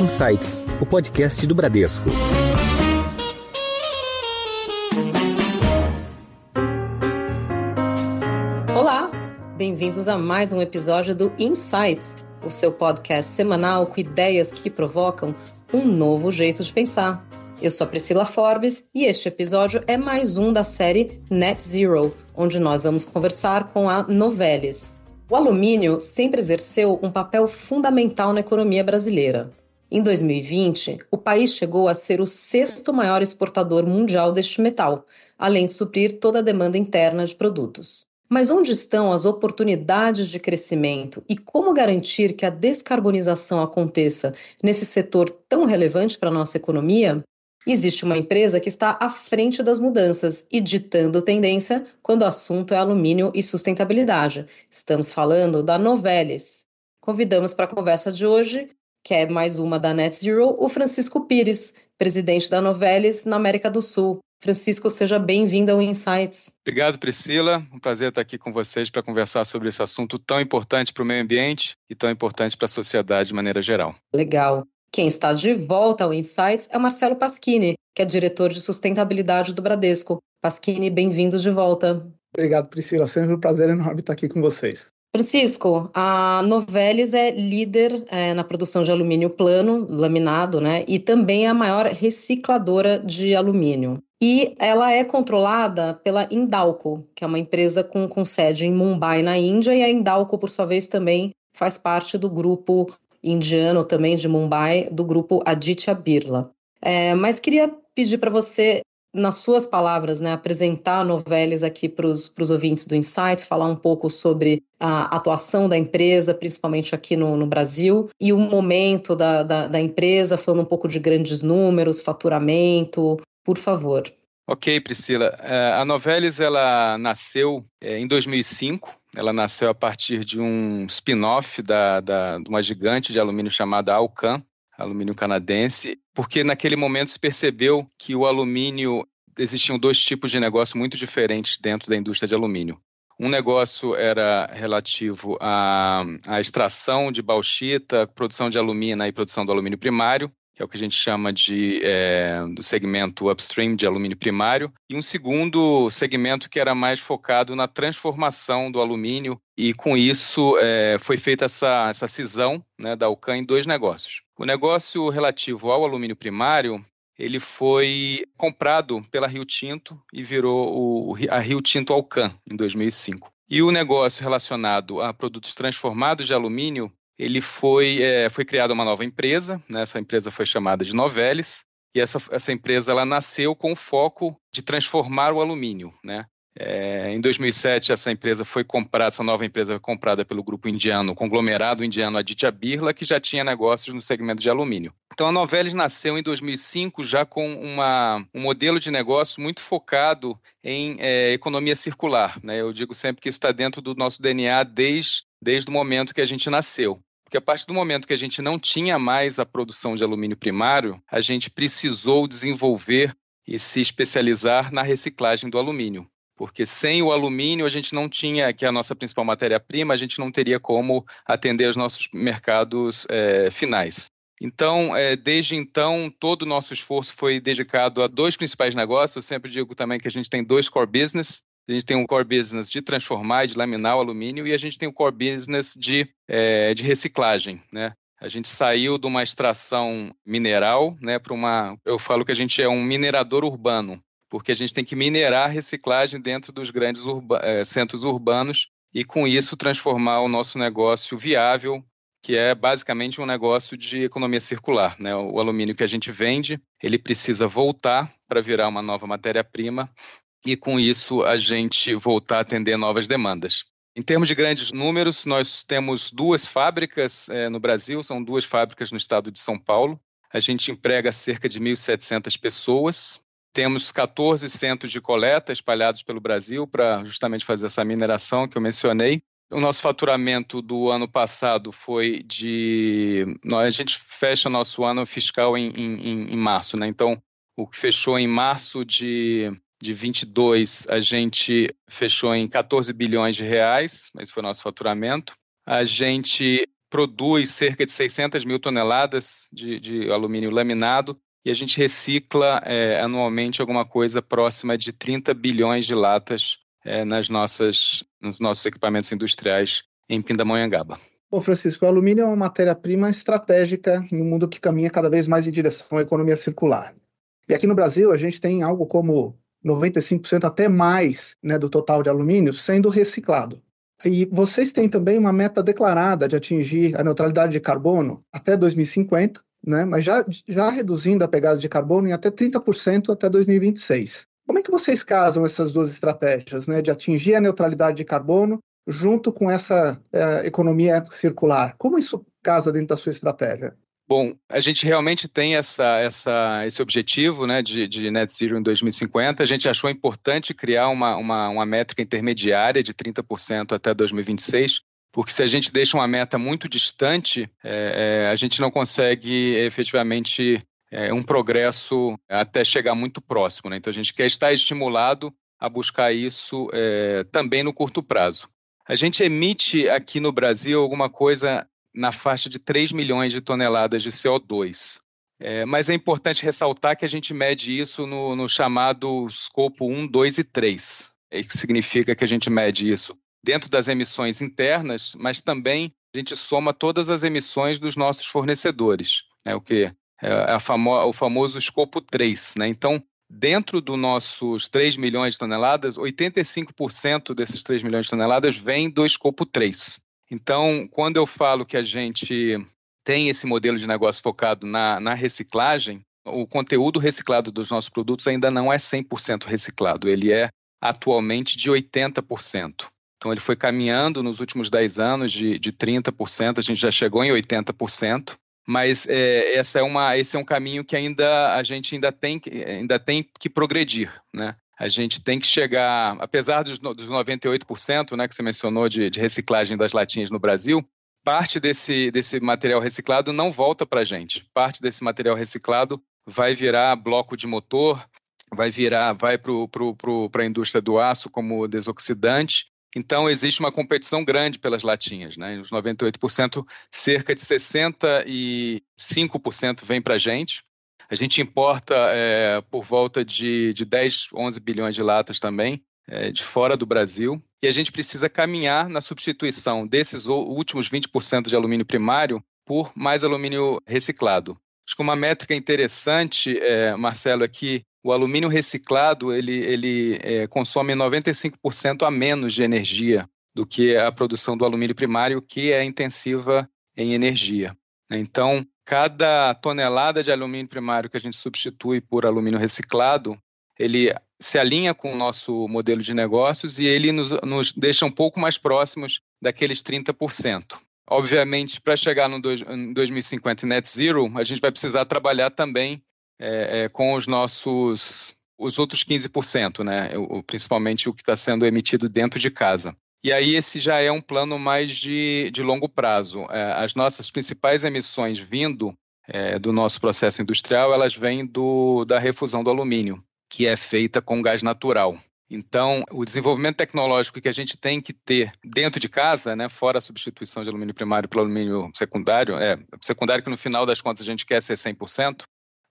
Insights, o podcast do Bradesco. Olá, bem-vindos a mais um episódio do Insights, o seu podcast semanal com ideias que provocam um novo jeito de pensar. Eu sou a Priscila Forbes e este episódio é mais um da série Net Zero, onde nós vamos conversar com a Novelis. O alumínio sempre exerceu um papel fundamental na economia brasileira. Em 2020, o país chegou a ser o sexto maior exportador mundial deste metal, além de suprir toda a demanda interna de produtos. Mas onde estão as oportunidades de crescimento e como garantir que a descarbonização aconteça nesse setor tão relevante para a nossa economia? Existe uma empresa que está à frente das mudanças e ditando tendência quando o assunto é alumínio e sustentabilidade. Estamos falando da Novelis. Convidamos para a conversa de hoje, que é mais uma da Net Zero, o Francisco Pires, presidente da Novelis na América do Sul. Francisco, seja bem-vindo ao Insights. Obrigado, Priscila. Um prazer estar aqui com vocês para conversar sobre esse assunto tão importante para o meio ambiente e tão importante para a sociedade de maneira geral. Legal. Quem está de volta ao Insights é o Marcelo Pasquini, que é diretor de sustentabilidade do Bradesco. Pasquini, bem-vindo de volta. Obrigado, Priscila. Sempre um prazer enorme estar aqui com vocês. Francisco, a Novelis é líder é, na produção de alumínio plano, laminado, né? E também é a maior recicladora de alumínio. E ela é controlada pela Indalco, que é uma empresa com, com sede em Mumbai, na Índia, e a Indalco, por sua vez, também faz parte do grupo indiano também de Mumbai, do grupo Aditya Birla. É, mas queria pedir para você, nas suas palavras, né, apresentar a aqui para os ouvintes do Insights, falar um pouco sobre a atuação da empresa, principalmente aqui no, no Brasil, e o momento da, da, da empresa, falando um pouco de grandes números, faturamento, por favor. Ok, Priscila. É, a Novelis ela nasceu é, em 2005 ela nasceu a partir de um spin-off da, da, de uma gigante de alumínio chamada Alcan, alumínio canadense, porque naquele momento se percebeu que o alumínio existiam dois tipos de negócio muito diferentes dentro da indústria de alumínio. Um negócio era relativo à, à extração de bauxita, produção de alumínio e produção do alumínio primário, que é o que a gente chama de é, do segmento upstream de alumínio primário, e um segundo segmento que era mais focado na transformação do alumínio, e com isso é, foi feita essa, essa cisão né, da Alcan em dois negócios. O negócio relativo ao alumínio primário ele foi comprado pela Rio Tinto e virou o, a Rio Tinto Alcan em 2005. E o negócio relacionado a produtos transformados de alumínio ele foi, é, foi criada uma nova empresa, né? essa empresa foi chamada de Novelis, e essa, essa empresa ela nasceu com o foco de transformar o alumínio. Né? É, em 2007, essa empresa foi comprada, essa nova empresa foi comprada pelo grupo indiano, o conglomerado indiano Aditya Birla, que já tinha negócios no segmento de alumínio. Então, a Novelis nasceu em 2005 já com uma, um modelo de negócio muito focado em é, economia circular. Né? Eu digo sempre que isso está dentro do nosso DNA desde, desde o momento que a gente nasceu. Porque a partir do momento que a gente não tinha mais a produção de alumínio primário, a gente precisou desenvolver e se especializar na reciclagem do alumínio. Porque sem o alumínio a gente não tinha, que é a nossa principal matéria-prima, a gente não teria como atender os nossos mercados é, finais. Então, é, desde então, todo o nosso esforço foi dedicado a dois principais negócios. Eu sempre digo também que a gente tem dois core business. A gente tem um core business de transformar e de laminar o alumínio e a gente tem um core business de, é, de reciclagem, né? A gente saiu de uma extração mineral, né, para uma. Eu falo que a gente é um minerador urbano, porque a gente tem que minerar a reciclagem dentro dos grandes urba, é, centros urbanos e, com isso, transformar o nosso negócio viável, que é basicamente um negócio de economia circular. Né? O alumínio que a gente vende, ele precisa voltar para virar uma nova matéria-prima e, com isso, a gente voltar a atender novas demandas. Em termos de grandes números, nós temos duas fábricas é, no Brasil, são duas fábricas no estado de São Paulo. A gente emprega cerca de 1.700 pessoas. Temos 14 centros de coleta espalhados pelo Brasil para justamente fazer essa mineração que eu mencionei. O nosso faturamento do ano passado foi de. A gente fecha nosso ano fiscal em, em, em março, né? Então, o que fechou em março de de 22 a gente fechou em 14 bilhões de reais, mas foi nosso faturamento. A gente produz cerca de 600 mil toneladas de, de alumínio laminado e a gente recicla é, anualmente alguma coisa próxima de 30 bilhões de latas é, nas nossas, nos nossos equipamentos industriais em Pindamonhangaba. Bom, Francisco, o alumínio é uma matéria-prima estratégica em um mundo que caminha cada vez mais em direção à economia circular. E aqui no Brasil, a gente tem algo como 95% até mais né, do total de alumínio sendo reciclado. E vocês têm também uma meta declarada de atingir a neutralidade de carbono até 2050, né, mas já, já reduzindo a pegada de carbono em até 30% até 2026. Como é que vocês casam essas duas estratégias, né, de atingir a neutralidade de carbono junto com essa é, economia circular? Como isso casa dentro da sua estratégia? Bom, a gente realmente tem essa, essa, esse objetivo né, de, de, net zero em 2050. A gente achou importante criar uma, uma, uma métrica intermediária de 30% até 2026, porque se a gente deixa uma meta muito distante, é, é, a gente não consegue efetivamente é, um progresso até chegar muito próximo. Né? Então, a gente quer estar estimulado a buscar isso é, também no curto prazo. A gente emite aqui no Brasil alguma coisa na faixa de 3 milhões de toneladas de CO2. É, mas é importante ressaltar que a gente mede isso no, no chamado escopo 1, 2 e 3. É, que significa que a gente mede isso dentro das emissões internas, mas também a gente soma todas as emissões dos nossos fornecedores, né, o que é famo o famoso escopo 3. Né? Então, dentro dos nossos 3 milhões de toneladas, 85% desses 3 milhões de toneladas vem do escopo 3. Então, quando eu falo que a gente tem esse modelo de negócio focado na, na reciclagem, o conteúdo reciclado dos nossos produtos ainda não é 100% reciclado, ele é atualmente de 80%. Então, ele foi caminhando nos últimos 10 anos de, de 30%, a gente já chegou em 80%, mas é, essa é uma, esse é um caminho que ainda a gente ainda tem, ainda tem que progredir. Né? a gente tem que chegar, apesar dos, dos 98% né, que você mencionou de, de, reciclagem das latinhas no Brasil, parte desse, desse material reciclado não volta para a gente. Parte desse material reciclado vai virar bloco de motor, vai virar, vai para a indústria do aço como desoxidante. Então, existe uma competição grande pelas latinhas. Né? Os 98%, cerca de 65% vem para a gente, a gente importa é, por volta de, de 10, 11 bilhões de latas também, é, de fora do Brasil. E a gente precisa caminhar na substituição desses últimos 20% de alumínio primário por mais alumínio reciclado. Acho que uma métrica interessante, é, Marcelo, é que o alumínio reciclado ele, ele é, consome 95% a menos de energia do que a produção do alumínio primário, que é intensiva em energia. Então, cada tonelada de alumínio primário que a gente substitui por alumínio reciclado, ele se alinha com o nosso modelo de negócios e ele nos, nos deixa um pouco mais próximos daqueles 30%. Obviamente, para chegar no dois, em 2050 net zero, a gente vai precisar trabalhar também é, é, com os nossos os outros 15%, né? O, principalmente o que está sendo emitido dentro de casa. E aí esse já é um plano mais de, de longo prazo. É, as nossas principais emissões vindo é, do nosso processo industrial, elas vêm do, da refusão do alumínio, que é feita com gás natural. Então, o desenvolvimento tecnológico que a gente tem que ter dentro de casa, né, fora a substituição de alumínio primário pelo alumínio secundário, é secundário que no final das contas a gente quer ser 100%,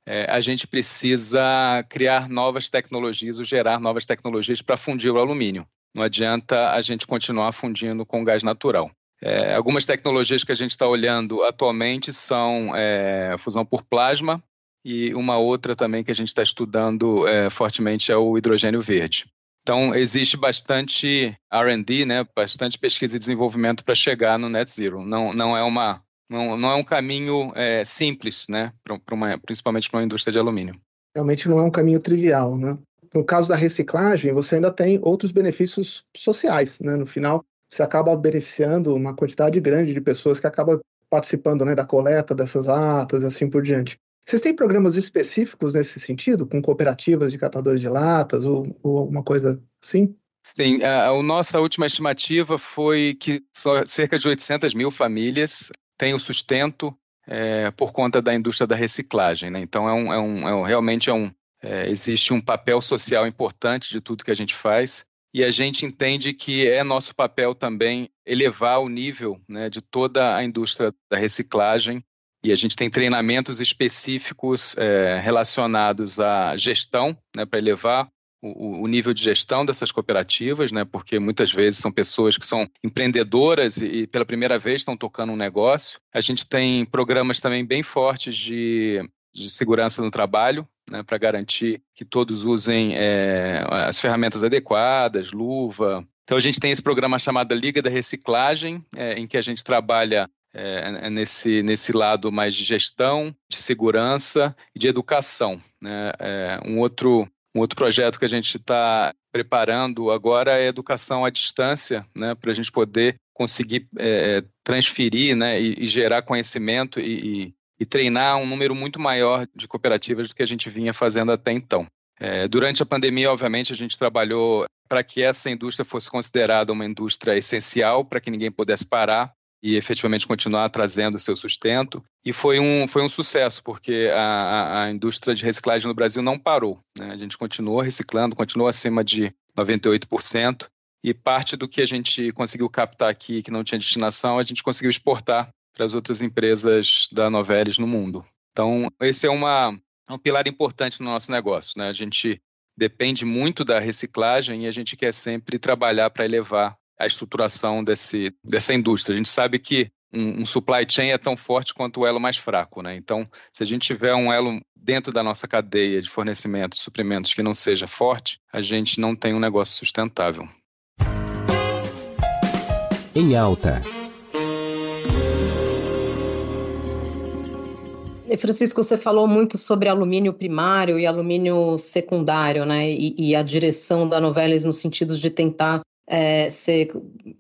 é, a gente precisa criar novas tecnologias ou gerar novas tecnologias para fundir o alumínio. Não adianta a gente continuar fundindo com gás natural. É, algumas tecnologias que a gente está olhando atualmente são é, fusão por plasma e uma outra também que a gente está estudando é, fortemente é o hidrogênio verde. Então, existe bastante R&D, né, bastante pesquisa e desenvolvimento para chegar no net zero. Não, não, é, uma, não, não é um caminho é, simples, né, pra, pra uma, principalmente para uma indústria de alumínio. Realmente não é um caminho trivial, né? No caso da reciclagem, você ainda tem outros benefícios sociais, né? No final, você acaba beneficiando uma quantidade grande de pessoas que acabam participando né, da coleta dessas latas e assim por diante. Vocês têm programas específicos nesse sentido, com cooperativas de catadores de latas ou, ou alguma coisa assim? Sim, a, a, nossa última estimativa foi que só cerca de 800 mil famílias têm o sustento é, por conta da indústria da reciclagem. Né? Então, é um, é um, é um, realmente é um, é, existe um papel social importante de tudo que a gente faz e a gente entende que é nosso papel também elevar o nível né, de toda a indústria da reciclagem e a gente tem treinamentos específicos é, relacionados à gestão, né, para elevar o, o, nível de gestão dessas cooperativas, né, porque muitas vezes são pessoas que são empreendedoras e, e pela primeira vez estão tocando um negócio. A gente tem programas também bem fortes de, de segurança no trabalho, né, para garantir que todos usem é, as ferramentas adequadas, luva. Então a gente tem esse programa chamado Liga da Reciclagem, é, em que a gente trabalha é, é, nesse, nesse lado mais de gestão, de segurança e de educação. Né? É, um, outro, um outro projeto que a gente está preparando agora é a educação à distância, né? para a gente poder conseguir é, transferir né? e, e, gerar conhecimento e, e, e, treinar um número muito maior de cooperativas do que a gente vinha fazendo até então. É, durante a pandemia, obviamente, a gente trabalhou para que essa indústria fosse considerada uma indústria essencial, para que ninguém pudesse parar e efetivamente continuar trazendo seu sustento. E foi um, foi um sucesso, porque a, a indústria de reciclagem no Brasil não parou. Né? A gente continuou reciclando, continuou acima de 98%, e parte do que a gente conseguiu captar aqui, que não tinha destinação, a gente conseguiu exportar para as outras empresas da Novelis no mundo. Então, esse é uma, é um pilar importante no nosso negócio. Né? A gente depende muito da reciclagem e a gente quer sempre trabalhar para elevar a estruturação desse, dessa indústria. A gente sabe que um, um, supply chain é tão forte quanto o elo mais fraco, né? Então, se a gente tiver um elo dentro da nossa cadeia de fornecimento de suprimentos que não seja forte, a gente não tem um negócio sustentável. Em alta. Francisco, você falou muito sobre alumínio primário e alumínio secundário, né? E, e a direção da Novelis no sentido de tentar é, ser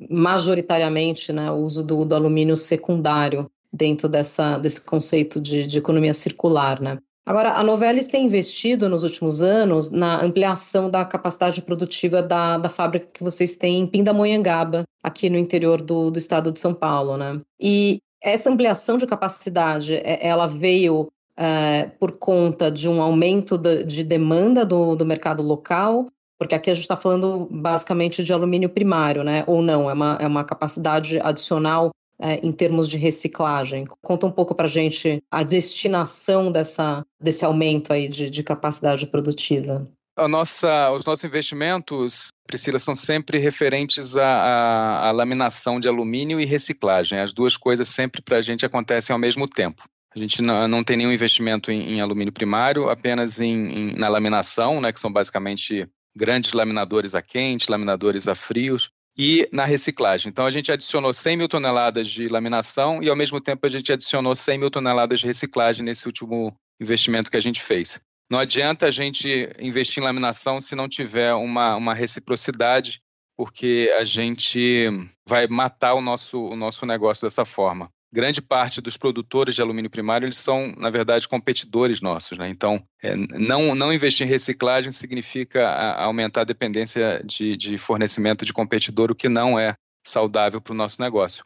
majoritariamente né, o uso do, do, alumínio secundário dentro dessa, desse conceito de, de economia circular. Né? Agora, a Novelis tem investido nos últimos anos na ampliação da capacidade produtiva da, da fábrica que vocês têm em Pindamonhangaba, aqui no interior do, do estado de São Paulo. Né? E essa ampliação de capacidade, é, ela veio é, por conta de um aumento de demanda do, do mercado local porque aqui a gente está falando basicamente de alumínio primário, né? Ou não, é uma, é uma capacidade adicional é, em termos de reciclagem. Conta um pouco para a gente a destinação dessa, desse aumento aí de, de capacidade produtiva. Nossa, os nossos investimentos, Priscila, são sempre referentes à, à, à laminação de alumínio e reciclagem. As duas coisas sempre para a gente acontecem ao mesmo tempo. A gente não, não tem nenhum investimento em, em alumínio primário, apenas em, em, na laminação, né, que são basicamente grandes laminadores a quente, laminadores a frios, e na reciclagem. Então, a gente adicionou 100 mil toneladas de laminação e, ao mesmo tempo, a gente adicionou 100 mil toneladas de reciclagem nesse último investimento que a gente fez. Não adianta a gente investir em laminação se não tiver uma, uma reciprocidade, porque a gente vai matar o nosso, o nosso negócio dessa forma grande parte dos produtores de alumínio primário eles são, na verdade, competidores nossos. Né? Então, é, não, não investir em reciclagem significa aumentar a dependência de, de fornecimento de competidor, o que não é saudável para o nosso negócio.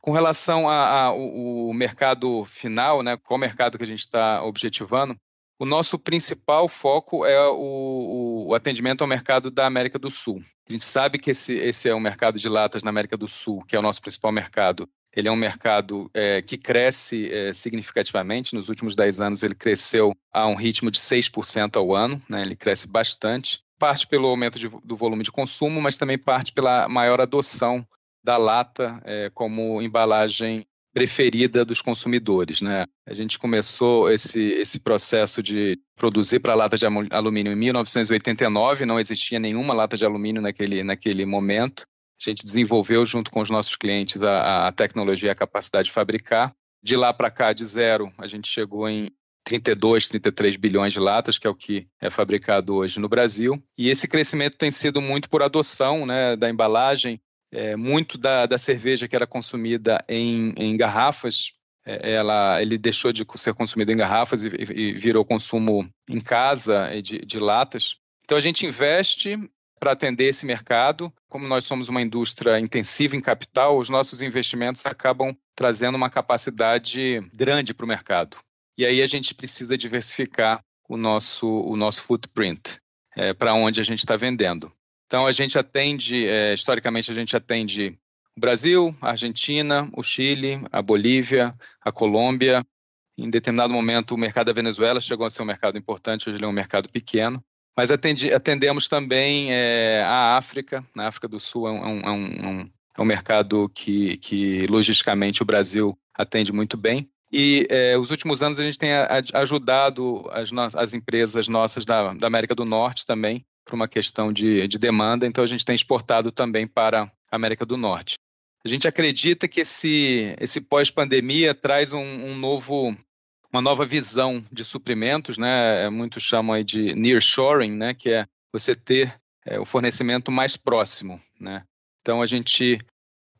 Com relação ao mercado final, né, qual mercado que a gente está objetivando, o nosso principal foco é o, o, atendimento ao mercado da América do Sul. A gente sabe que esse, esse é o mercado de latas na América do Sul, que é o nosso principal mercado. Ele é um mercado é, que cresce é, significativamente. Nos últimos 10 anos, ele cresceu a um ritmo de 6% ao ano, né? ele cresce bastante. Parte pelo aumento de, do volume de consumo, mas também parte pela maior adoção da lata é, como embalagem preferida dos consumidores. Né? A gente começou esse, esse processo de produzir para lata de alumínio em 1989, não existia nenhuma lata de alumínio naquele, naquele momento. A gente desenvolveu junto com os nossos clientes a, a tecnologia e a capacidade de fabricar. De lá para cá, de zero, a gente chegou em 32, 33 bilhões de latas, que é o que é fabricado hoje no Brasil. E esse crescimento tem sido muito por adoção né, da embalagem, é, muito da, da, cerveja que era consumida em, em garrafas, é, ela, ele deixou de ser consumido em garrafas e, e virou consumo em casa de, de latas. Então a gente investe para atender esse mercado. Como nós somos uma indústria intensiva em capital, os nossos investimentos acabam trazendo uma capacidade grande para o mercado. E aí a gente precisa diversificar o nosso, o nosso footprint é, para onde a gente está vendendo. Então a gente atende, é, historicamente a gente atende o Brasil, a Argentina, o Chile, a Bolívia, a Colômbia. Em determinado momento, o mercado da Venezuela chegou a ser um mercado importante, hoje ele é um mercado pequeno. Mas atendi, atendemos também é, a África. Na África do Sul é um, é um, é um mercado que, que, logisticamente, o Brasil atende muito bem. E é, os últimos anos a gente tem ajudado as, as empresas nossas da, da, América do Norte também por uma questão de, de demanda, então a gente tem exportado também para a América do Norte. A gente acredita que esse, esse pós-pandemia traz um, um, novo, uma nova visão de suprimentos, né? Muitos chamam aí de nearshoring, né? Que é você ter é, o fornecimento mais próximo, né? Então a gente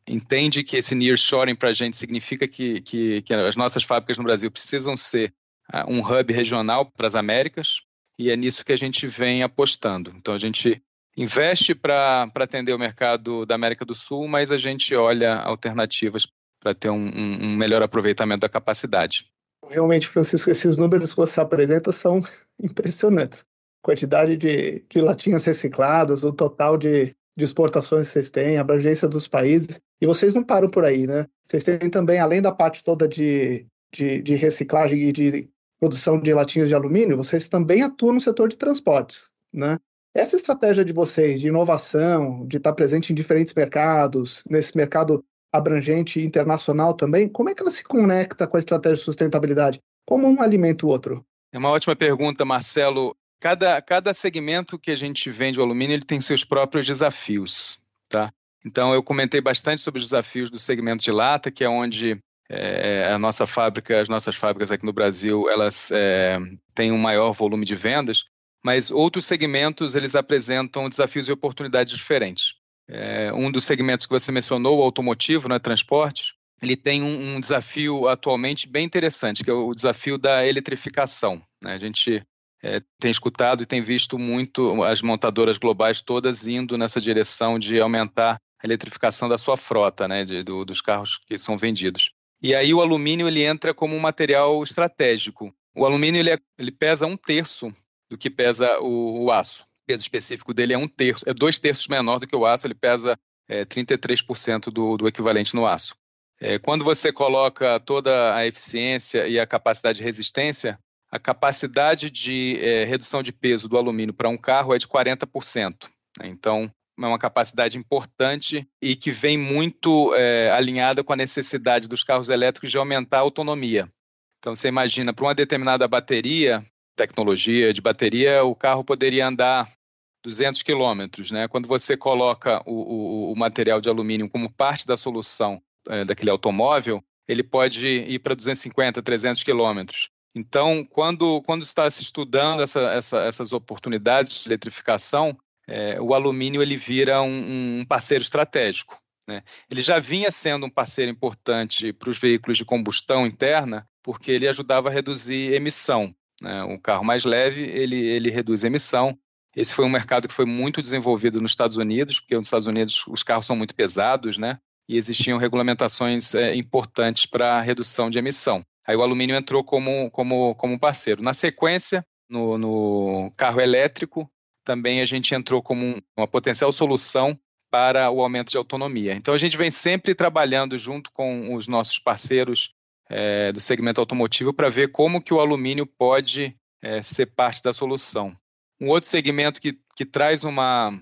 entende que esse nearshoring para a gente significa que, que, que, as nossas fábricas no Brasil precisam ser uh, um hub regional para as Américas e é nisso que a gente vem apostando. Então a gente investe para atender o mercado da América do Sul, mas a gente olha alternativas para ter um, um, melhor aproveitamento da capacidade. Realmente, Francisco, esses números que você apresenta são impressionantes. Quantidade de, de latinhas recicladas, o total de, de exportações que vocês têm, a abrangência dos países. E vocês não param por aí, né? Vocês têm também, além da parte toda de, de, de reciclagem e de produção de latinhas de alumínio, vocês também atuam no setor de transportes, né? Essa estratégia de vocês, de inovação, de estar presente em diferentes mercados, nesse mercado abrangente internacional também, como é que ela se conecta com a estratégia de sustentabilidade? Como um alimenta o outro? É uma ótima pergunta, Marcelo. Cada, cada segmento que a gente vende o alumínio ele tem seus próprios desafios, tá? Então eu comentei bastante sobre os desafios do segmento de lata, que é onde é, a nossa fábrica, as nossas fábricas aqui no Brasil, elas é, têm um maior volume de vendas mas outros segmentos eles apresentam desafios e oportunidades diferentes. É, um dos segmentos que você mencionou, o automotivo, né, transportes, ele tem um, um, desafio atualmente bem interessante, que é o desafio da eletrificação. Né? A gente é, tem escutado e tem visto muito as montadoras globais todas indo nessa direção de aumentar a eletrificação da sua frota, né, de, do, dos carros que são vendidos. E aí o alumínio ele entra como um material estratégico. O alumínio ele, é, ele pesa um terço do que pesa o, o aço. Peso específico dele é um terço, é dois terços menor do que o aço, ele pesa é, 33% do, do equivalente no aço. É, quando você coloca toda a eficiência e a capacidade de resistência, a capacidade de é, redução de peso do alumínio para um carro é de 40%. Né? Então, é uma capacidade importante e que vem muito é, alinhada com a necessidade dos carros elétricos de aumentar a autonomia. Então, você imagina, para uma determinada bateria, tecnologia de bateria, o carro poderia andar 200 quilômetros. Né? Quando você coloca o, o, o, material de alumínio como parte da solução é, daquele automóvel, ele pode ir para 250, 300 quilômetros. Então, quando, quando está se estudando essa, essa, essas oportunidades de eletrificação, é, o alumínio ele vira um, um parceiro estratégico. Né? Ele já vinha sendo um parceiro importante para os veículos de combustão interna, porque ele ajudava a reduzir emissão. Né? Um carro mais leve, ele, ele reduz a emissão. Esse foi um mercado que foi muito desenvolvido nos Estados Unidos, porque nos Estados Unidos os carros são muito pesados, né? E existiam regulamentações é, importantes para redução de emissão. Aí o alumínio entrou como, como, como parceiro. Na sequência, no, no carro elétrico, também a gente entrou como uma potencial solução para o aumento de autonomia. Então a gente vem sempre trabalhando junto com os nossos parceiros é, do segmento automotivo para ver como que o alumínio pode é, ser parte da solução. Um outro segmento que, que traz uma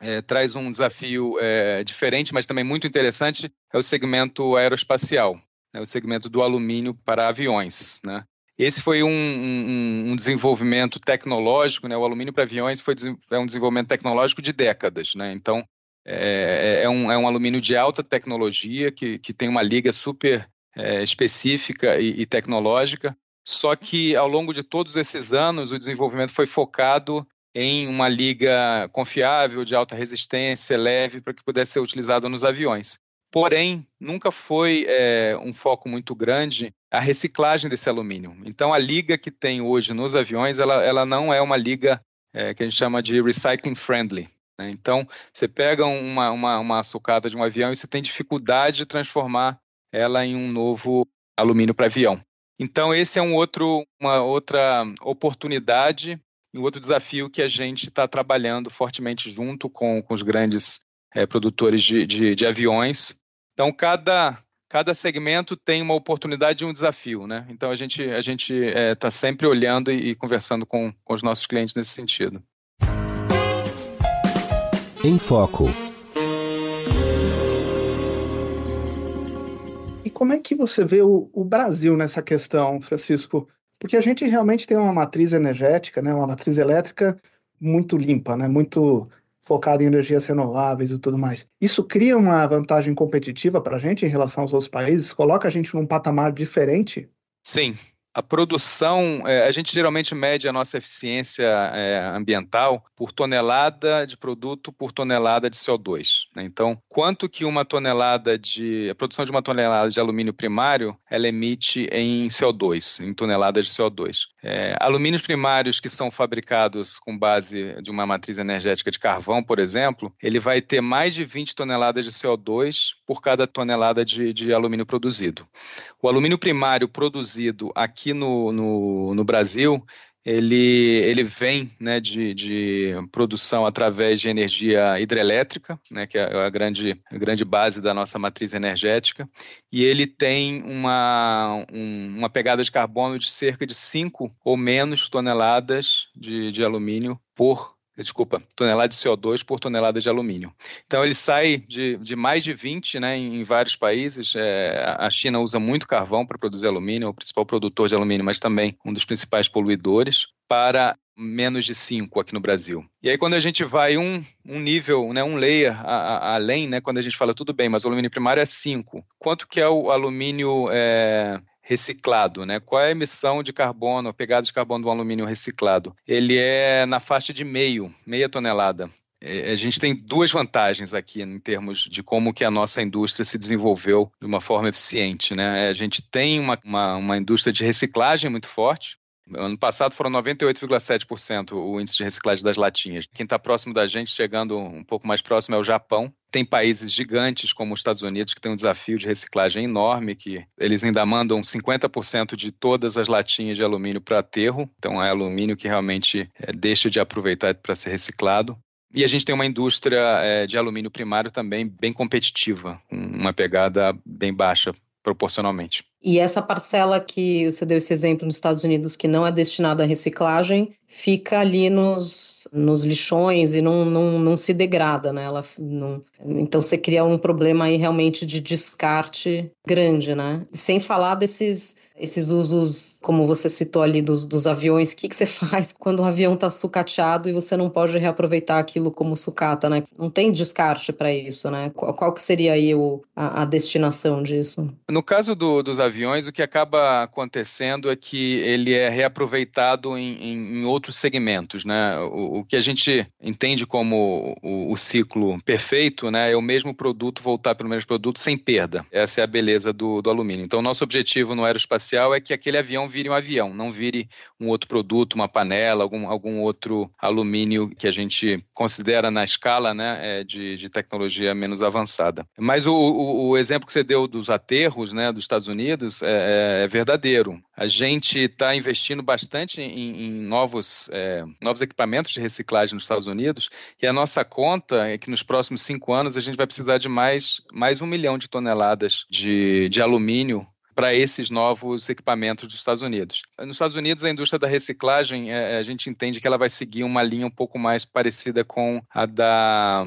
é, traz um desafio é, diferente, mas também muito interessante, é o segmento aeroespacial, né, o segmento do alumínio para aviões. Né? Esse foi um, um, um, desenvolvimento tecnológico, né? o alumínio para aviões foi é um desenvolvimento tecnológico de décadas. Né? Então, é, é, um, é um alumínio de alta tecnologia que, que tem uma liga super é, específica e, e tecnológica. Só que ao longo de todos esses anos, o desenvolvimento foi focado em uma liga confiável, de alta resistência, leve, para que pudesse ser utilizado nos aviões. Porém, nunca foi é, um foco muito grande a reciclagem desse alumínio. Então, a liga que tem hoje nos aviões, ela, ela não é uma liga é, que a gente chama de recycling friendly. Né? Então, você pega uma, uma, uma sucata de um avião e você tem dificuldade de transformar ela em um novo alumínio para avião. Então, esse é um outro, uma outra oportunidade e um outro desafio que a gente está trabalhando fortemente junto com, com os grandes é, produtores de, de, de, aviões Então, cada, cada segmento tem uma oportunidade e um desafio, né? Então, a gente a gente está é, sempre olhando e, e conversando com, com os nossos clientes nesse sentido. Em Foco. Como é que você vê o, o, Brasil nessa questão, Francisco? Porque a gente realmente tem uma matriz energética, né, uma matriz elétrica muito limpa, né, muito focada em energias renováveis e tudo mais. Isso cria uma vantagem competitiva para a gente em relação aos outros países? Coloca a gente num patamar diferente? Sim, a produção, é, a gente geralmente mede a nossa eficiência é, ambiental por tonelada de produto por tonelada de CO2. Né? Então, quanto que uma tonelada de a produção de uma tonelada de alumínio primário ela emite em CO2, em toneladas de CO2. É, alumínios primários que são fabricados com base de uma matriz energética de carvão, por exemplo, ele vai ter mais de 20 toneladas de CO2 por cada tonelada de, de alumínio produzido. O alumínio primário produzido aqui no, no, no Brasil, ele, ele vem né, de, de, produção através de energia hidrelétrica, né, que é a grande, a grande base da nossa matriz energética, e ele tem uma, um, uma pegada de carbono de cerca de 5 ou menos toneladas de, de alumínio por desculpa, tonelada de CO2 por tonelada de alumínio. Então ele sai de, de mais de 20 né, em, vários países. É, a China usa muito carvão para produzir alumínio, é o principal produtor de alumínio, mas também um dos principais poluidores, para menos de 5 aqui no Brasil. E aí quando a gente vai um, um nível, né, um layer a, a, além, né, quando a gente fala tudo bem, mas o alumínio primário é 5, quanto que é o alumínio é, reciclado, né? Qual é a emissão de carbono, a pegada de carbono do alumínio reciclado? Ele é na faixa de meio, meia tonelada. É, a gente tem duas vantagens aqui em termos de como que a nossa indústria se desenvolveu de uma forma eficiente. Né? A gente tem uma, uma, uma indústria de reciclagem muito forte, Ano passado foram 98,7% o índice de reciclagem das latinhas. Quem está próximo da gente, chegando um pouco mais próximo, é o Japão. Tem países gigantes como os Estados Unidos que tem um desafio de reciclagem enorme, que eles ainda mandam 50% de todas as latinhas de alumínio para aterro. Então é alumínio que realmente é, deixa de aproveitar para ser reciclado. E a gente tem uma indústria é, de alumínio primário também bem competitiva, com uma pegada bem baixa proporcionalmente. E essa parcela que você deu esse exemplo nos Estados Unidos, que não é destinada à reciclagem, fica ali nos, nos lixões e não, não, não se degrada, né? Ela não... Então você cria um problema aí realmente de descarte grande, né? Sem falar desses esses usos, como você citou ali, dos, dos aviões, o que, que você faz quando o avião está sucateado e você não pode reaproveitar aquilo como sucata, né? Não tem descarte para isso, né? Qual, qual, que seria aí o, a, a destinação disso? No caso do, dos aviões, o que acaba acontecendo é que ele é reaproveitado em, em, em outros segmentos, né? O, o, que a gente entende como o, o, ciclo perfeito, né? É o mesmo produto voltar para o mesmo produto sem perda. Essa é a beleza do, do alumínio. Então, nosso objetivo no aeroespacial espacial é que aquele avião vire um avião, não vire um outro produto, uma panela, algum, algum outro alumínio que a gente considera na escala né, é, de, de tecnologia menos avançada. Mas o, o, o, exemplo que você deu dos aterros né, dos Estados Unidos é, é, é verdadeiro. A gente está investindo bastante em, em novos, é, novos equipamentos de reciclagem nos Estados Unidos e a nossa conta é que nos próximos cinco anos a gente vai precisar de mais, mais um milhão de toneladas de, de alumínio para esses novos equipamentos dos Estados Unidos. Nos Estados Unidos, a indústria da reciclagem, é, a gente entende que ela vai seguir uma linha um pouco mais parecida com a da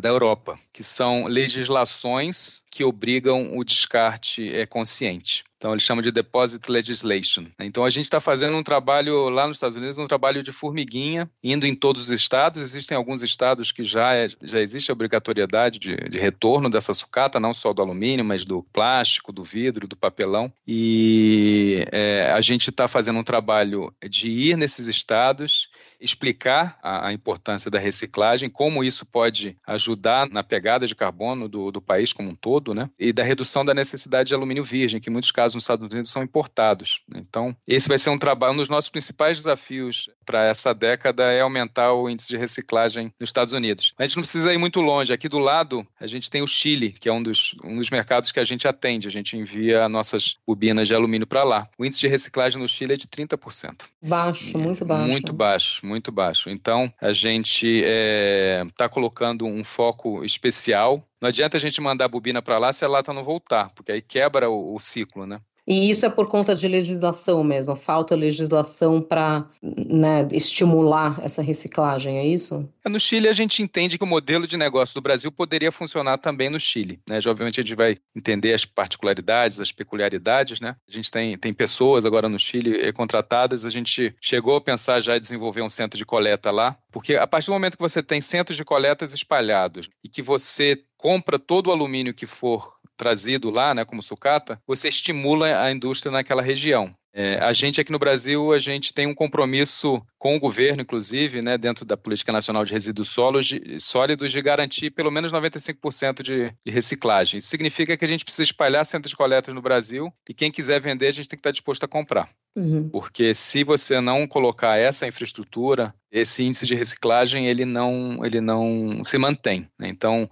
da Europa, que são legislações que obrigam o descarte é, consciente. Então, eles chamam de Deposit Legislation. Então, a gente está fazendo um trabalho lá nos Estados Unidos, um trabalho de formiguinha, indo em todos os estados. Existem alguns estados que já, é, já existe a obrigatoriedade de, de retorno dessa sucata, não só do alumínio, mas do plástico, do vidro, do papelão. E é, a gente está fazendo um trabalho de ir nesses estados explicar a, a, importância da reciclagem, como isso pode ajudar na pegada de carbono do, do, país como um todo, né? E da redução da necessidade de alumínio virgem, que em muitos casos nos Estados Unidos são importados. Então, esse vai ser um trabalho, um dos nossos principais desafios para essa década é aumentar o índice de reciclagem nos Estados Unidos. A gente não precisa ir muito longe. Aqui do lado, a gente tem o Chile, que é um dos, um dos mercados que a gente atende. A gente envia nossas bobinas de alumínio para lá. O índice de reciclagem no Chile é de 30%. Baixo, muito baixo. Muito baixo muito baixo. Então, a gente está é, tá colocando um foco especial. Não adianta a gente mandar a bobina para lá se a lata não voltar, porque aí quebra o, o ciclo, né? E isso é por conta de legislação mesmo, falta legislação para né, estimular essa reciclagem, é isso? É, no Chile, a gente entende que o modelo de negócio do Brasil poderia funcionar também no Chile. Né? Já, obviamente, a gente vai entender as particularidades, as peculiaridades. Né? A gente tem, tem pessoas agora no Chile contratadas, a gente chegou a pensar já em desenvolver um centro de coleta lá, porque a partir do momento que você tem centros de coletas espalhados e que você compra todo o alumínio que for trazido lá, né, como sucata, você estimula a indústria naquela região. É, a gente aqui no Brasil, a gente tem um compromisso com o governo, inclusive, né, dentro da Política Nacional de Resíduos Solos, de, Sólidos, de garantir pelo menos 95% de, de, reciclagem. Isso significa que a gente precisa espalhar centros de coleta no Brasil e quem quiser vender, a gente tem que estar disposto a comprar. Uhum. Porque se você não colocar essa infraestrutura, esse índice de reciclagem, ele não, ele não se mantém. Né? Então,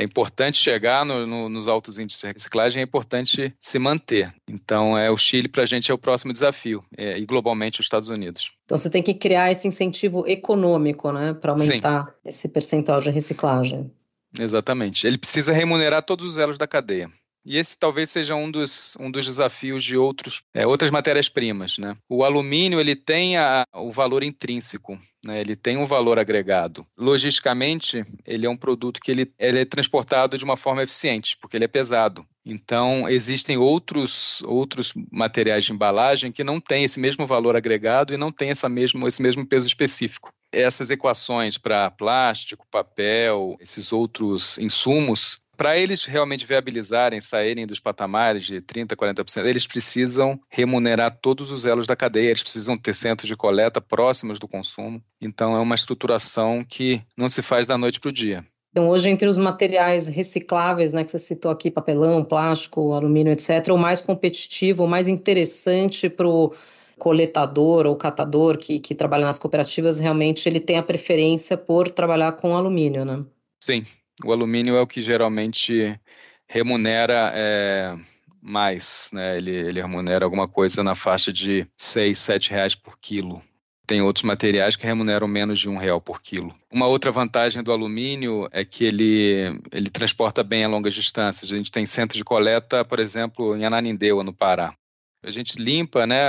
é importante chegar no, no, nos altos índices de reciclagem, é importante se manter. Então, é o Chile para a gente é o próximo desafio, é, e globalmente os Estados Unidos. Então, você tem que criar esse incentivo econômico, né, para aumentar Sim. esse percentual de reciclagem. Exatamente. Ele precisa remunerar todos os elos da cadeia. E esse talvez seja um dos, um dos desafios de outros, é, outras matérias-primas. Né? O alumínio ele tem a, o valor intrínseco, né? ele tem um valor agregado. Logisticamente, ele é um produto que ele, ele é transportado de uma forma eficiente, porque ele é pesado. Então, existem outros, outros materiais de embalagem que não têm esse mesmo valor agregado e não têm essa mesmo, esse mesmo peso específico. Essas equações para plástico, papel, esses outros insumos, para eles realmente viabilizarem, saírem dos patamares de 30%, 40%, eles precisam remunerar todos os elos da cadeia, eles precisam ter centros de coleta próximos do consumo. Então, é uma estruturação que não se faz da noite para o dia. Então, hoje, entre os materiais recicláveis, né, que você citou aqui, papelão, plástico, alumínio, etc., o mais competitivo, o mais interessante para o coletador ou catador que, que trabalha nas cooperativas, realmente ele tem a preferência por trabalhar com alumínio, né? Sim, o alumínio é o que geralmente remunera é, mais, né? Ele, ele remunera alguma coisa na faixa de 6, 7 reais por quilo. Tem outros materiais que remuneram menos de um real por quilo. Uma outra vantagem do alumínio é que ele, ele transporta bem a longas distâncias. A gente tem centro de coleta, por exemplo, em Ananindeua, no Pará. A gente limpa né,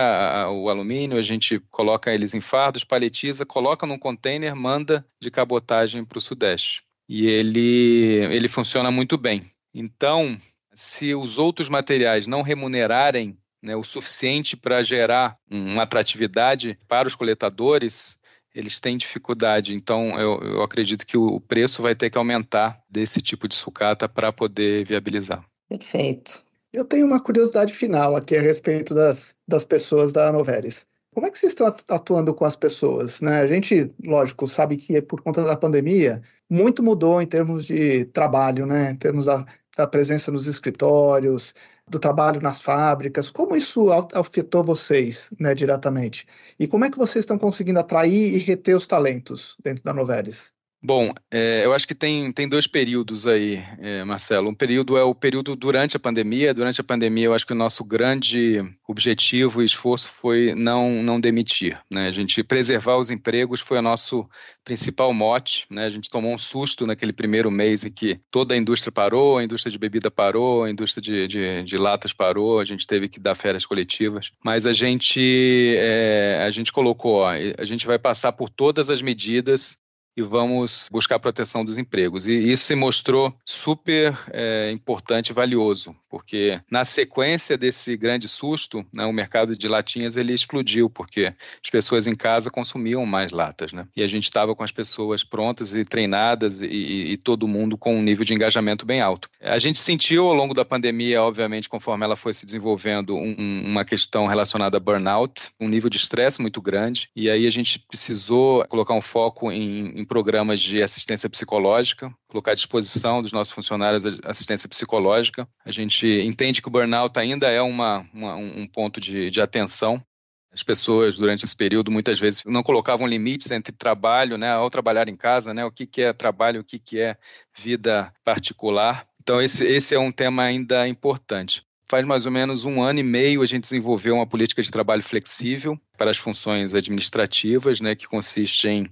o alumínio, a gente coloca eles em fardos, paletiza, coloca num container, manda de cabotagem para o Sudeste e ele, ele funciona muito bem. Então, se os outros materiais não remunerarem né, o suficiente para gerar uma atratividade para os coletadores, eles têm dificuldade. Então, eu, eu acredito que o preço vai ter que aumentar desse tipo de sucata para poder viabilizar. Perfeito. Eu tenho uma curiosidade final aqui a respeito das, das pessoas da Novelis. Como é que vocês estão atuando com as pessoas? Né? A gente, lógico, sabe que por conta da pandemia, muito mudou em termos de trabalho, né? em termos da, da presença nos escritórios, do trabalho nas fábricas. Como isso afetou vocês né, diretamente? E como é que vocês estão conseguindo atrair e reter os talentos dentro da Novelis? Bom, é, eu acho que tem, tem dois períodos aí, é, Marcelo. Um período é o período durante a pandemia. Durante a pandemia, eu acho que o nosso grande objetivo e esforço foi não, não demitir. Né? A gente preservar os empregos foi o nosso principal mote. Né? A gente tomou um susto naquele primeiro mês em que toda a indústria parou, a indústria de bebida parou, a indústria de, de, de latas parou, a gente teve que dar férias coletivas. Mas a gente, é, a gente colocou, ó, a gente vai passar por todas as medidas e vamos buscar a proteção dos empregos. E isso se mostrou super é, importante e valioso, porque na sequência desse grande susto, né, o mercado de latinhas ele explodiu, porque as pessoas em casa consumiam mais latas. Né? E a gente estava com as pessoas prontas e treinadas e, e, e, todo mundo com um nível de engajamento bem alto. A gente sentiu ao longo da pandemia, obviamente, conforme ela foi se desenvolvendo, um, uma questão relacionada a burnout, um nível de estresse muito grande, e aí a gente precisou colocar um foco em em programas de assistência psicológica, colocar à disposição dos nossos funcionários assistência psicológica. A gente entende que o burnout ainda é uma, uma um ponto de, de atenção as pessoas, durante esse período, muitas vezes não colocavam limites entre trabalho, né, ao trabalhar em casa, né, o que, que é trabalho, o que, que é vida particular. Então, esse, esse é um tema ainda importante. Faz mais ou menos um ano e meio a gente desenvolveu uma política de trabalho flexível para as funções administrativas, né, que consiste em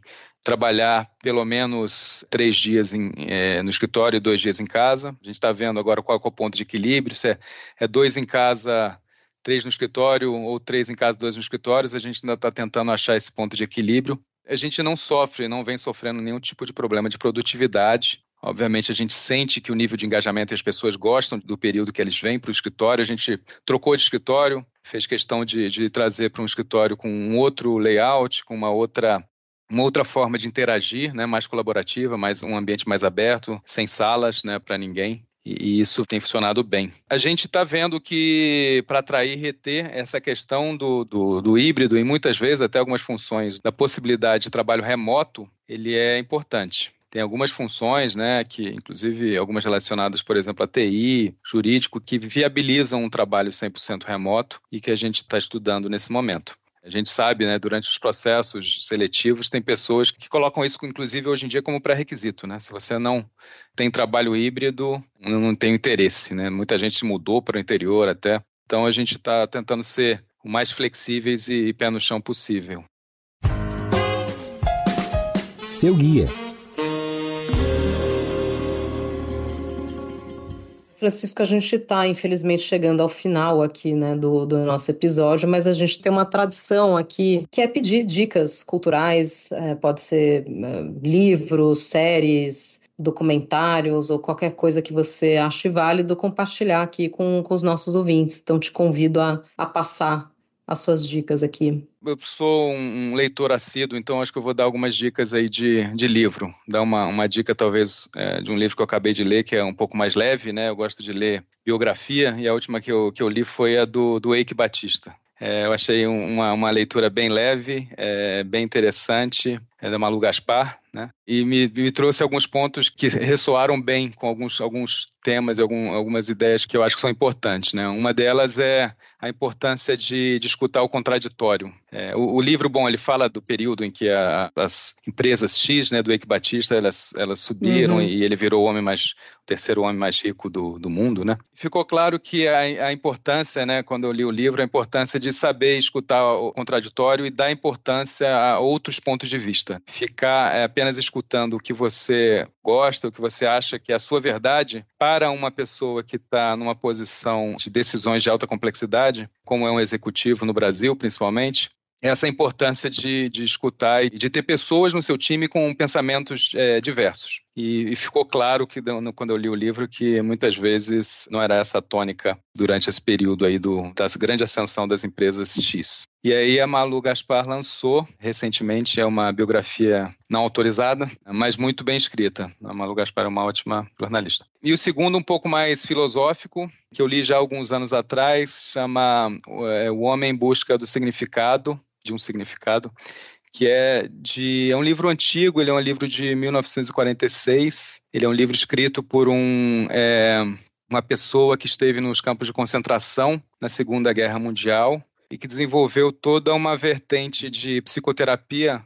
trabalhar pelo menos três dias em, é, no escritório e dois dias em casa. A gente está vendo agora qual é o ponto de equilíbrio, se é, é dois em casa três no escritório ou três em casa, dois no escritório, a gente ainda está tentando achar esse ponto de equilíbrio. A gente não sofre, não vem sofrendo nenhum tipo de problema de produtividade. Obviamente, a gente sente que o nível de engajamento e as pessoas gostam do período que eles vêm para o escritório. A gente trocou de escritório, fez questão de, de trazer para um escritório com um outro layout, com uma outra uma outra forma de interagir, né, mais colaborativa, mais um ambiente mais aberto, sem salas, né, para ninguém e isso tem funcionado bem. A gente está vendo que para atrair e reter essa questão do, do, do, híbrido e muitas vezes até algumas funções da possibilidade de trabalho remoto, ele é importante. Tem algumas funções, né, que inclusive algumas relacionadas, por exemplo, a TI, jurídico, que viabilizam um trabalho 100% remoto e que a gente está estudando nesse momento. A gente sabe, né, durante os processos seletivos, tem pessoas que colocam isso, inclusive, hoje em dia, como pré-requisito, né? Se você não tem trabalho híbrido, não tem interesse, né? Muita gente mudou para o interior até. Então, a gente está tentando ser o mais flexíveis e pé no chão possível. Seu guia Francisco, a gente está, infelizmente, chegando ao final aqui né, do, do nosso episódio, mas a gente tem uma tradição aqui que é pedir dicas culturais, é, pode ser é, livros, séries, documentários ou qualquer coisa que você ache válido compartilhar aqui com, com os nossos ouvintes. Então, te convido a, a passar as suas dicas aqui. Eu sou um leitor assíduo, então acho que eu vou dar algumas dicas aí de, de livro. Dar uma, uma dica, talvez, é, de um livro que eu acabei de ler, que é um pouco mais leve, né? Eu gosto de ler biografia, e a última que eu, que eu li foi a do, do Eike Batista. É, eu achei uma, uma leitura bem leve, é, bem interessante, da Malu Gaspar, né? E me, me trouxe alguns pontos que ressoaram bem com alguns, alguns temas e algum, algumas ideias que eu acho que são importantes, né? Uma delas é a importância de, de escutar o contraditório. É, o, o, livro, bom, ele fala do período em que a, as empresas X, né, do Eike Batista, elas, elas subiram uhum. e ele virou o homem mais, o terceiro homem mais rico do, do mundo, né? Ficou claro que a, a importância, né, quando eu li o livro, a importância de saber escutar o contraditório e dar importância a outros pontos de vista. Ficar é, apenas escutando o que você gosta, o que você acha que é a sua verdade, para uma pessoa que está numa posição de decisões de alta complexidade, como é um executivo no Brasil, principalmente, essa importância de, de escutar e de ter pessoas no seu time com pensamentos é, diversos. E, e, ficou claro que quando eu li o livro que muitas vezes não era essa a tônica durante esse período aí do, da grande ascensão das empresas X. E aí a Malu Gaspar lançou recentemente é uma biografia não autorizada, mas muito bem escrita. A Malu Gaspar é uma ótima jornalista. E o segundo um pouco mais filosófico, que eu li já alguns anos atrás, chama é, O Homem em Busca do Significado, de um significado, que é de é um livro antigo, ele é um livro de 1946, ele é um livro escrito por um é, uma pessoa que esteve nos campos de concentração na Segunda Guerra Mundial e que desenvolveu toda uma vertente de psicoterapia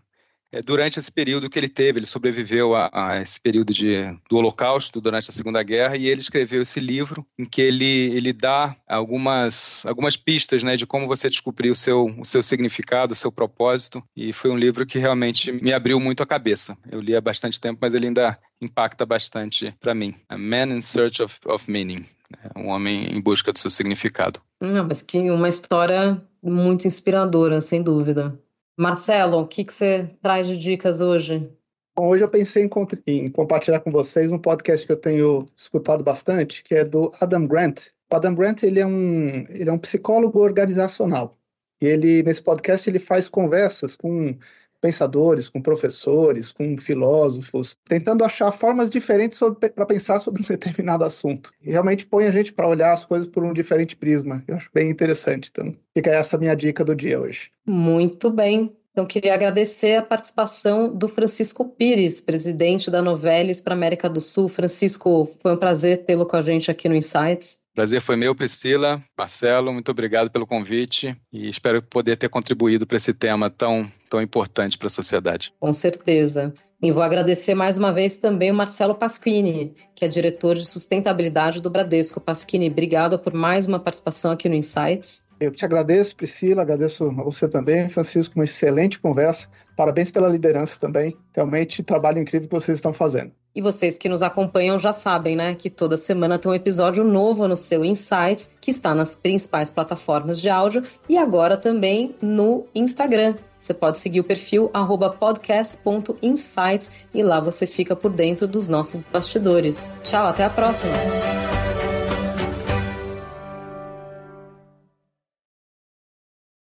durante esse período que ele teve. Ele sobreviveu a, a, esse período de, do Holocausto durante a Segunda Guerra e ele escreveu esse livro em que ele, ele dá algumas, algumas pistas né, de como você descobrir o seu, o seu significado, o seu propósito. E foi um livro que realmente me abriu muito a cabeça. Eu li há bastante tempo, mas ele ainda impacta bastante para mim. A Man in Search of, of Meaning. Né, um homem em busca do seu significado. Não, mas que uma história muito inspiradora, sem dúvida. Marcelo, o que, que você traz de dicas hoje? Bom, hoje eu pensei em, em, compartilhar com vocês um podcast que eu tenho escutado bastante, que é do Adam Grant. O Adam Grant ele é um, ele é um psicólogo organizacional. E ele nesse podcast ele faz conversas com pensadores, com professores, com filósofos, tentando achar formas diferentes para pensar sobre um determinado assunto. E realmente põe a gente para olhar as coisas por um diferente prisma. Eu acho bem interessante. Então, fica essa minha dica do dia hoje. Muito bem. Então, queria agradecer a participação do Francisco Pires, presidente da Novelis para América do Sul. Francisco, foi um prazer tê-lo com a gente aqui no Insights. Prazer foi meu, Priscila, Marcelo, muito obrigado pelo convite e espero poder ter contribuído para esse tema tão, tão importante para a sociedade. Com certeza. E vou agradecer mais uma vez também o Marcelo Pasquini, que é diretor de sustentabilidade do Bradesco. Pasquini, obrigado por mais uma participação aqui no Insights. Eu te agradeço, Priscila, agradeço a você também, Francisco, uma excelente conversa. Parabéns pela liderança também. Realmente, trabalho incrível que vocês estão fazendo. E vocês que nos acompanham já sabem, né, que toda semana tem um episódio novo no seu Insights, que está nas principais plataformas de áudio e agora também no Instagram. Você pode seguir o perfil podcast.insights e lá você fica por dentro dos nossos bastidores. Tchau, até a próxima!